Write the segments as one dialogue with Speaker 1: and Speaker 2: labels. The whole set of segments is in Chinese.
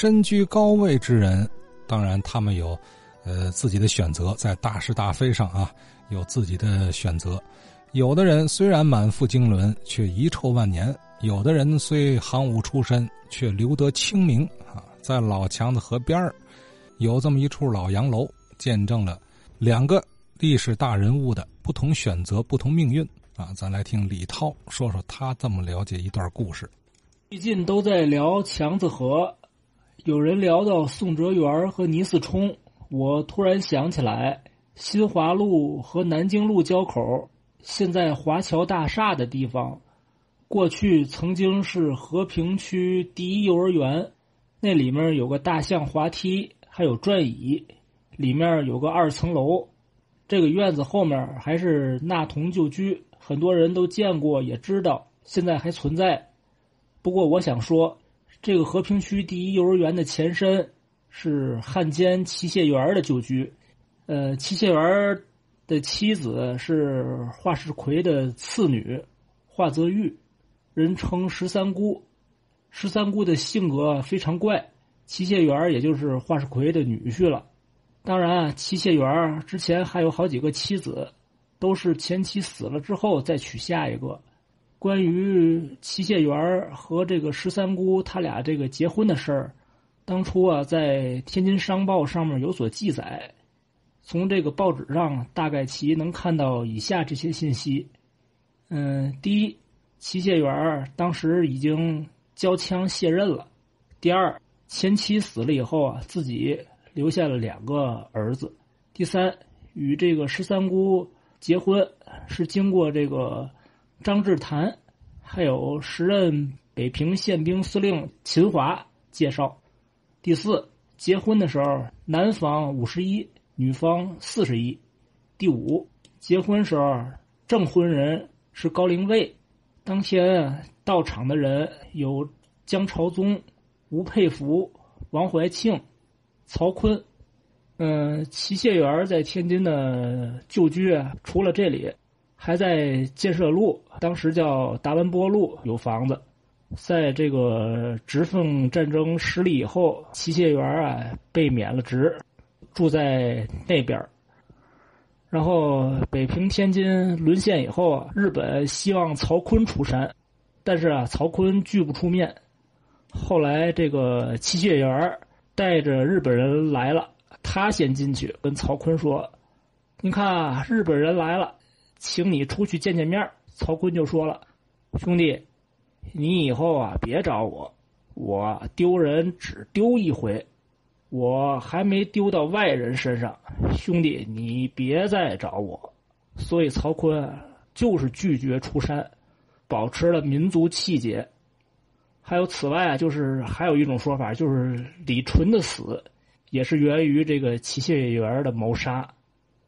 Speaker 1: 身居高位之人，当然他们有，呃，自己的选择，在大是大非上啊，有自己的选择。有的人虽然满腹经纶，却遗臭万年；有的人虽行伍出身，却留得清明啊。在老墙子河边有这么一处老洋楼，见证了两个历史大人物的不同选择、不同命运啊。咱来听李涛说说他这么了解一段故事。
Speaker 2: 最近都在聊强子河，有人聊到宋哲元和倪四冲，我突然想起来，新华路和南京路交口，现在华侨大厦的地方，过去曾经是和平区第一幼儿园，那里面有个大象滑梯，还有转椅，里面有个二层楼，这个院子后面还是纳童旧居，很多人都见过，也知道，现在还存在。不过我想说，这个和平区第一幼儿园的前身是汉奸齐谢元的旧居。呃，齐谢元的妻子是华世奎的次女华泽玉，人称十三姑。十三姑的性格非常怪，齐谢元也就是华世奎的女婿了。当然，齐谢元之前还有好几个妻子，都是前妻死了之后再娶下一个。关于齐谢元和这个十三姑他俩这个结婚的事儿，当初啊，在《天津商报》上面有所记载。从这个报纸上大概其能看到以下这些信息：嗯，第一，齐谢元当时已经交枪卸任了；第二，前妻死了以后啊，自己留下了两个儿子；第三，与这个十三姑结婚是经过这个。张志坛，还有时任北平宪兵司令秦华介绍。第四，结婚的时候，男方五十一，女方四十一。第五，结婚时候证婚人是高凌卫。当天到场的人有江朝宗、吴佩孚、王怀庆、曹锟。嗯，齐谢元在天津的旧居，除了这里。还在建设路，当时叫达文波路有房子，在这个直奉战争失利以后，齐谢元啊被免了职，住在那边然后北平天津沦陷以后，日本希望曹锟出山，但是啊曹锟拒不出面。后来这个齐谢元带着日本人来了，他先进去跟曹锟说：“你看啊，日本人来了。”请你出去见见面曹锟就说了：“兄弟，你以后啊别找我，我丢人只丢一回，我还没丢到外人身上。兄弟，你别再找我。”所以曹锟就是拒绝出山，保持了民族气节。还有此外啊，就是还有一种说法，就是李纯的死也是源于这个齐谢元的谋杀。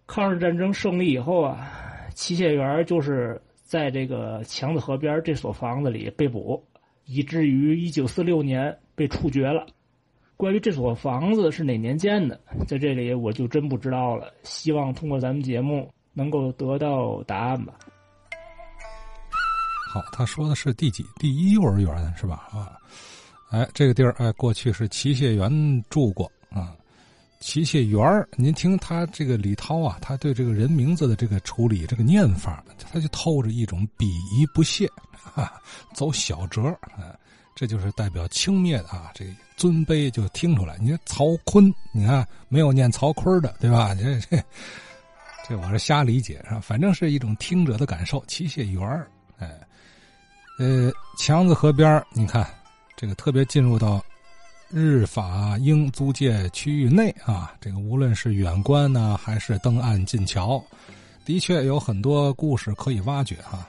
Speaker 2: 抗日战争胜利以后啊。齐谢元就是在这个强子河边这所房子里被捕，以至于一九四六年被处决了。关于这所房子是哪年建的，在这里我就真不知道了。希望通过咱们节目能够得到答案吧。
Speaker 1: 好，他说的是第几？第一幼儿园是吧？啊，哎，这个地儿哎，过去是齐谢元住过啊。齐谢元您听他这个李涛啊，他对这个人名字的这个处理，这个念法，他就透着一种鄙夷不屑，哈，走小辙，啊，这就是代表轻蔑的啊，这尊卑就听出来。你说曹锟，你看没有念曹坤的，对吧？这这这我是瞎理解是吧？反正是一种听者的感受。齐谢元哎，呃，强子河边你看这个特别进入到。日法英租界区域内啊，这个无论是远观呢，还是登岸进桥，的确有很多故事可以挖掘哈。